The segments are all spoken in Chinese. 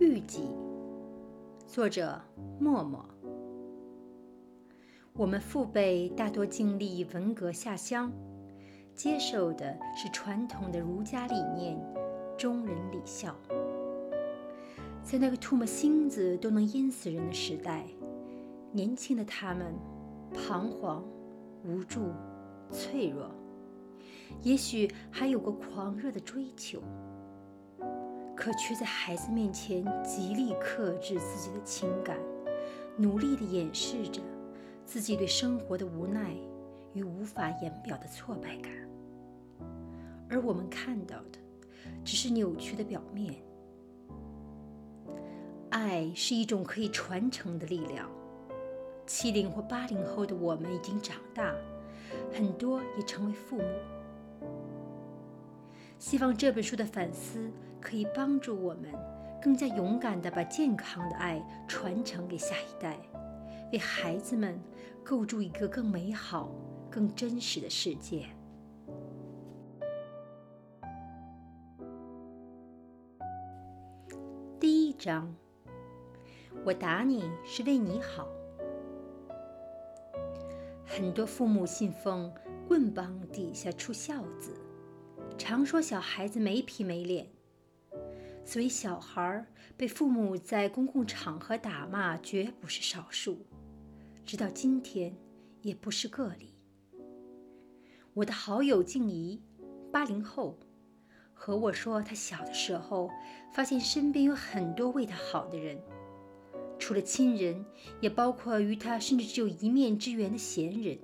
预计，作者默默。我们父辈大多经历文革下乡，接受的是传统的儒家理念，忠人礼孝。在那个唾沫星子都能淹死人的时代，年轻的他们彷徨、无助、脆弱，也许还有过狂热的追求。可却在孩子面前极力克制自己的情感，努力地掩饰着自己对生活的无奈与无法言表的挫败感。而我们看到的，只是扭曲的表面。爱是一种可以传承的力量。七零或八零后的我们已经长大，很多也成为父母。希望这本书的反思可以帮助我们更加勇敢地把健康的爱传承给下一代，为孩子们构筑一个更美好、更真实的世界。第一章，我打你是为你好。很多父母信奉“棍棒底下出孝子”。常说小孩子没皮没脸，所以小孩被父母在公共场合打骂绝不是少数，直到今天也不是个例。我的好友静怡，八零后，和我说，她小的时候发现身边有很多为她好的人，除了亲人，也包括与她甚至只有一面之缘的闲人，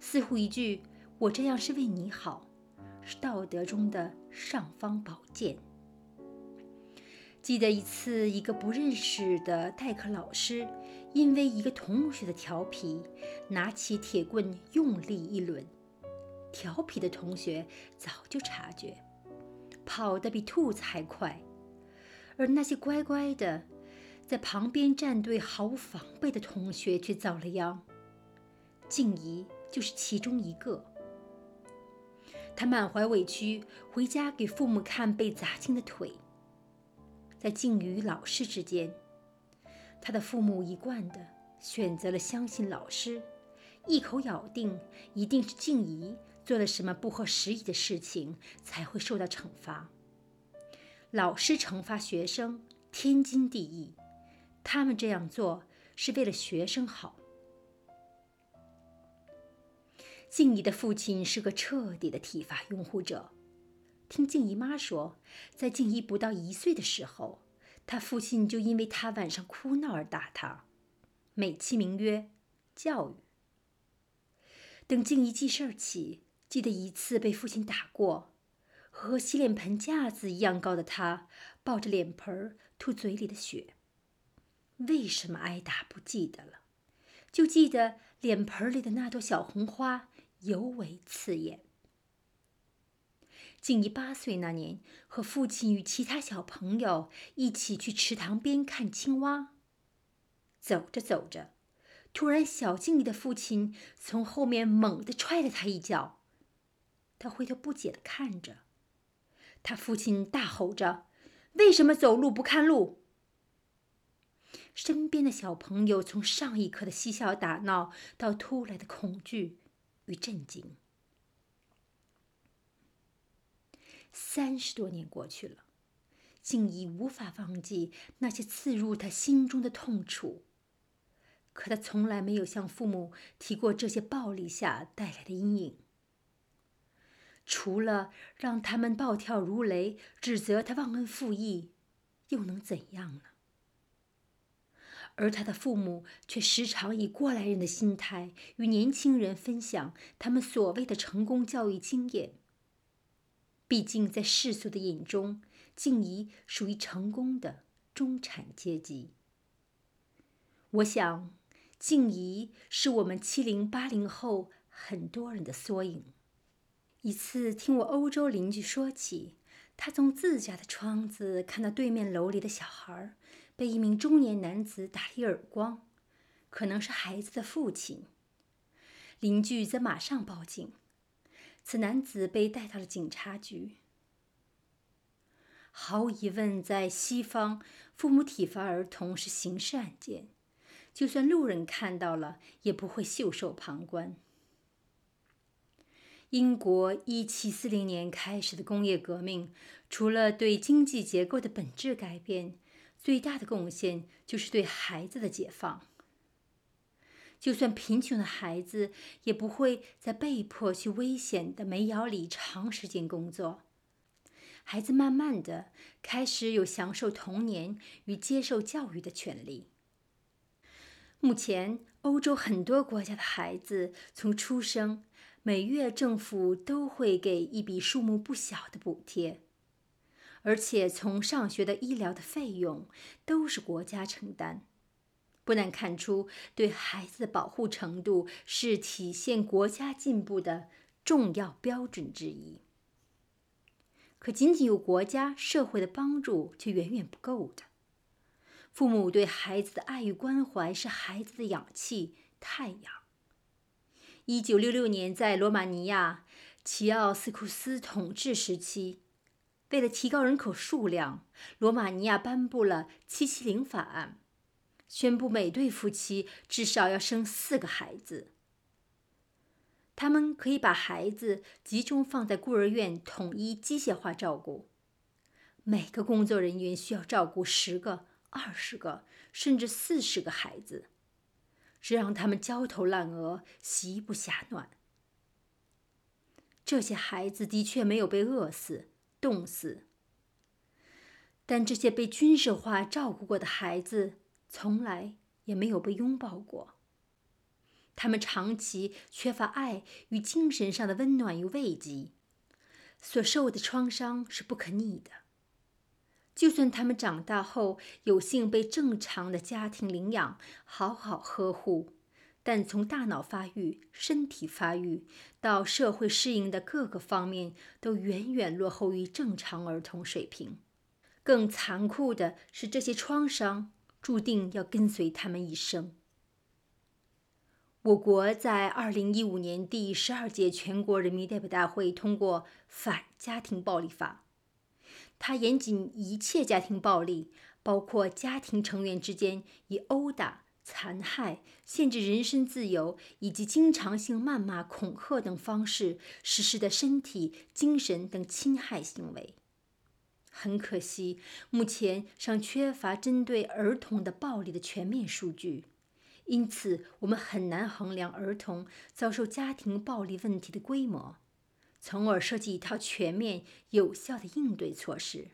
似乎一句“我这样是为你好”。是道德中的尚方宝剑。记得一次，一个不认识的代课老师，因为一个同学的调皮，拿起铁棍用力一抡。调皮的同学早就察觉，跑得比兔子还快，而那些乖乖的在旁边站队、毫无防备的同学却遭了殃。静怡就是其中一个。他满怀委屈回家给父母看被砸青的腿。在静与老师之间，他的父母一贯的选择了相信老师，一口咬定一定是静怡做了什么不合时宜的事情才会受到惩罚。老师惩罚学生天经地义，他们这样做是为了学生好。静怡的父亲是个彻底的体罚拥护者。听静怡妈说，在静怡不到一岁的时候，她父亲就因为她晚上哭闹而打她，美其名曰教育。等静怡记事儿起，记得一次被父亲打过，和洗脸盆架子一样高的他抱着脸盆吐嘴里的血。为什么挨打不记得了，就记得脸盆里的那朵小红花。尤为刺眼。静怡八岁那年，和父亲与其他小朋友一起去池塘边看青蛙。走着走着，突然小静怡的父亲从后面猛地踹了他一脚。他回头不解地看着，他父亲大吼着：“为什么走路不看路？”身边的小朋友从上一刻的嬉笑打闹，到突来的恐惧。与震惊。三十多年过去了，竟已无法忘记那些刺入他心中的痛楚。可他从来没有向父母提过这些暴力下带来的阴影，除了让他们暴跳如雷，指责他忘恩负义，又能怎样呢？而他的父母却时常以过来人的心态与年轻人分享他们所谓的成功教育经验。毕竟，在世俗的眼中，静怡属于成功的中产阶级。我想，静怡是我们七零八零后很多人的缩影。一次，听我欧洲邻居说起，他从自家的窗子看到对面楼里的小孩。被一名中年男子打了一耳光，可能是孩子的父亲。邻居则马上报警，此男子被带到了警察局。毫无疑问，在西方，父母体罚儿童是刑事案件，就算路人看到了，也不会袖手旁观。英国1740年开始的工业革命，除了对经济结构的本质改变，最大的贡献就是对孩子的解放。就算贫穷的孩子，也不会再被迫去危险的煤窑里长时间工作。孩子慢慢的开始有享受童年与接受教育的权利。目前，欧洲很多国家的孩子从出生。每月政府都会给一笔数目不小的补贴，而且从上学的医疗的费用都是国家承担，不难看出对孩子的保护程度是体现国家进步的重要标准之一。可仅仅有国家社会的帮助却远远不够的，父母对孩子的爱与关怀是孩子的氧气、太阳。一九六六年，在罗马尼亚齐奥斯库斯统治时期，为了提高人口数量，罗马尼亚颁布了“七七零法案”，宣布每对夫妻至少要生四个孩子。他们可以把孩子集中放在孤儿院，统一机械化照顾。每个工作人员需要照顾十个、二十个，甚至四十个孩子。这让他们焦头烂额，席不暇暖。这些孩子的确没有被饿死、冻死，但这些被军事化照顾过的孩子，从来也没有被拥抱过。他们长期缺乏爱与精神上的温暖与慰藉，所受的创伤是不可逆的。就算他们长大后有幸被正常的家庭领养、好好呵护，但从大脑发育、身体发育到社会适应的各个方面，都远远落后于正常儿童水平。更残酷的是，这些创伤注定要跟随他们一生。我国在二零一五年第十二届全国人民代表大会通过《反家庭暴力法》。他严禁一切家庭暴力，包括家庭成员之间以殴打、残害、限制人身自由以及经常性谩骂、恐吓等方式实施的身体、精神等侵害行为。很可惜，目前尚缺乏针对儿童的暴力的全面数据，因此我们很难衡量儿童遭受家庭暴力问题的规模。从而设计一套全面有效的应对措施。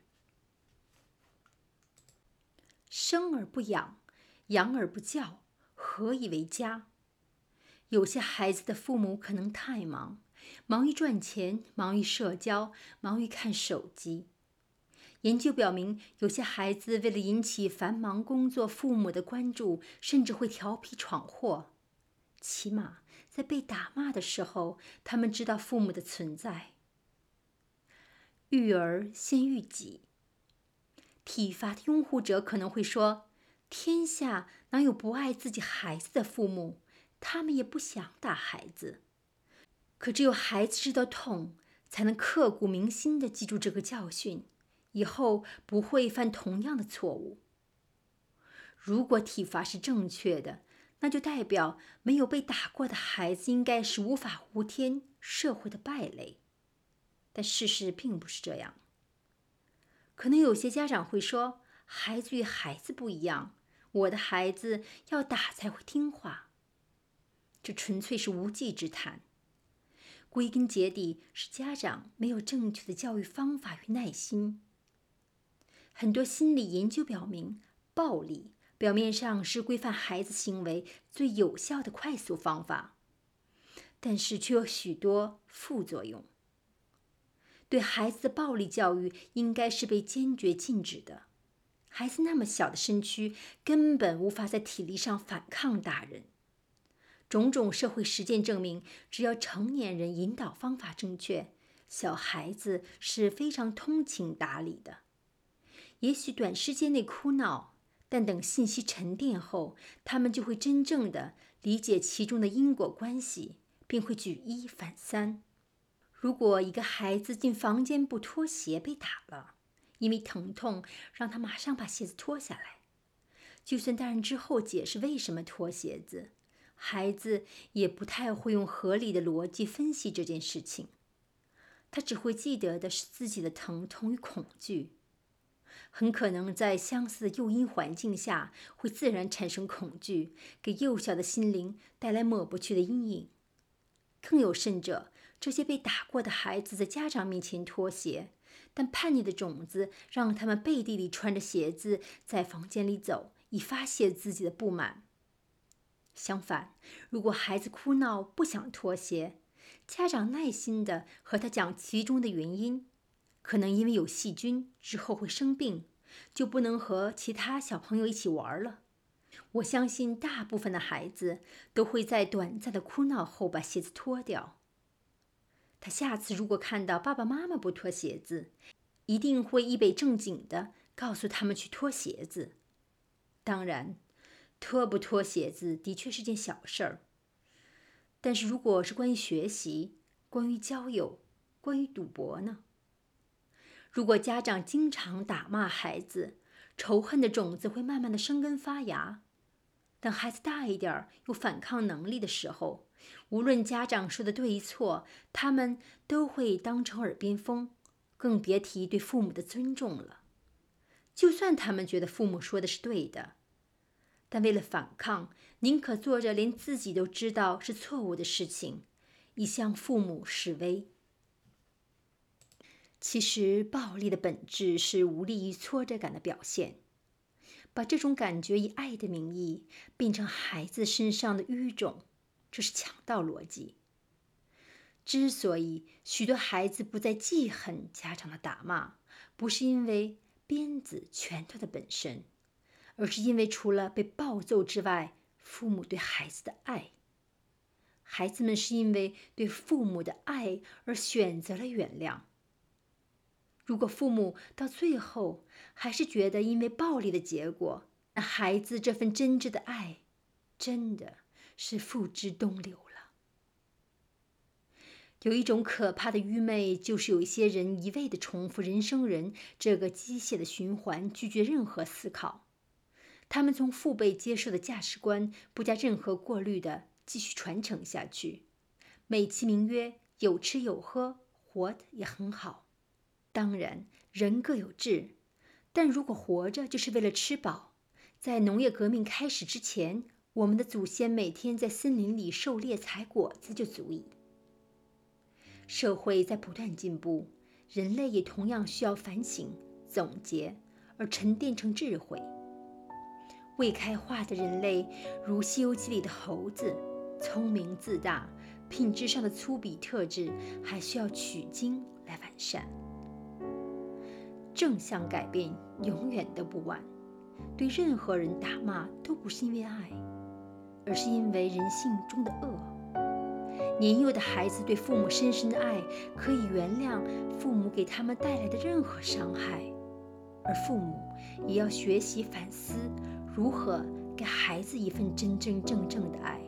生而不养，养而不教，何以为家？有些孩子的父母可能太忙，忙于赚钱，忙于社交，忙于看手机。研究表明，有些孩子为了引起繁忙工作父母的关注，甚至会调皮闯祸。起码。在被打骂的时候，他们知道父母的存在。育儿先育己。体罚的拥护者可能会说：“天下哪有不爱自己孩子的父母？他们也不想打孩子。”可只有孩子知道痛，才能刻骨铭心的记住这个教训，以后不会犯同样的错误。如果体罚是正确的，那就代表没有被打过的孩子应该是无法无天、社会的败类，但事实并不是这样。可能有些家长会说：“孩子与孩子不一样，我的孩子要打才会听话。”这纯粹是无稽之谈。归根结底是家长没有正确的教育方法与耐心。很多心理研究表明，暴力。表面上是规范孩子行为最有效的快速方法，但是却有许多副作用。对孩子的暴力教育应该是被坚决禁止的。孩子那么小的身躯，根本无法在体力上反抗大人。种种社会实践证明，只要成年人引导方法正确，小孩子是非常通情达理的。也许短时间内哭闹。但等信息沉淀后，他们就会真正的理解其中的因果关系，并会举一反三。如果一个孩子进房间不脱鞋被打了，因为疼痛让他马上把鞋子脱下来。就算大人之后解释为什么脱鞋子，孩子也不太会用合理的逻辑分析这件事情。他只会记得的是自己的疼痛与恐惧。很可能在相似的诱因环境下，会自然产生恐惧，给幼小的心灵带来抹不去的阴影。更有甚者，这些被打过的孩子在家长面前脱鞋，但叛逆的种子让他们背地里穿着鞋子在房间里走，以发泄自己的不满。相反，如果孩子哭闹不想脱鞋，家长耐心地和他讲其中的原因。可能因为有细菌，之后会生病，就不能和其他小朋友一起玩了。我相信大部分的孩子都会在短暂的哭闹后把鞋子脱掉。他下次如果看到爸爸妈妈不脱鞋子，一定会一本正经的告诉他们去脱鞋子。当然，脱不脱鞋子的确是件小事儿。但是如果是关于学习、关于交友、关于赌博呢？如果家长经常打骂孩子，仇恨的种子会慢慢的生根发芽。等孩子大一点，有反抗能力的时候，无论家长说的对与错，他们都会当成耳边风，更别提对父母的尊重了。就算他们觉得父母说的是对的，但为了反抗，宁可做着连自己都知道是错误的事情，以向父母示威。其实，暴力的本质是无力与挫折感的表现。把这种感觉以爱的名义变成孩子身上的淤种，这是强盗逻辑。之所以许多孩子不再记恨家长的打骂，不是因为鞭子、拳头的本身，而是因为除了被暴揍之外，父母对孩子的爱。孩子们是因为对父母的爱而选择了原谅。如果父母到最后还是觉得因为暴力的结果，那孩子这份真挚的爱，真的是付之东流了。有一种可怕的愚昧，就是有一些人一味的重复人生人这个机械的循环，拒绝任何思考。他们从父辈接受的价值观，不加任何过滤的继续传承下去，美其名曰有吃有喝，活得也很好。当然，人各有志，但如果活着就是为了吃饱，在农业革命开始之前，我们的祖先每天在森林里狩猎采果子就足矣。社会在不断进步，人类也同样需要反省、总结而沉淀成智慧。未开化的人类，如《西游记》里的猴子，聪明自大，品质上的粗鄙特质还需要取经来完善。正向改变永远都不晚。对任何人打骂都不是因为爱，而是因为人性中的恶。年幼的孩子对父母深深的爱，可以原谅父母给他们带来的任何伤害，而父母也要学习反思如何给孩子一份真真正正的爱。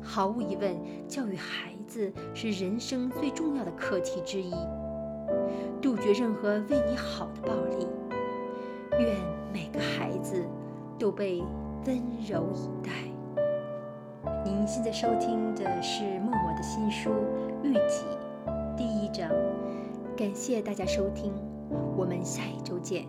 毫无疑问，教育孩子是人生最重要的课题之一。绝任何为你好的暴力，愿每个孩子都被温柔以待。您现在收听的是默默的新书《御己》第一章，感谢大家收听，我们下一周见。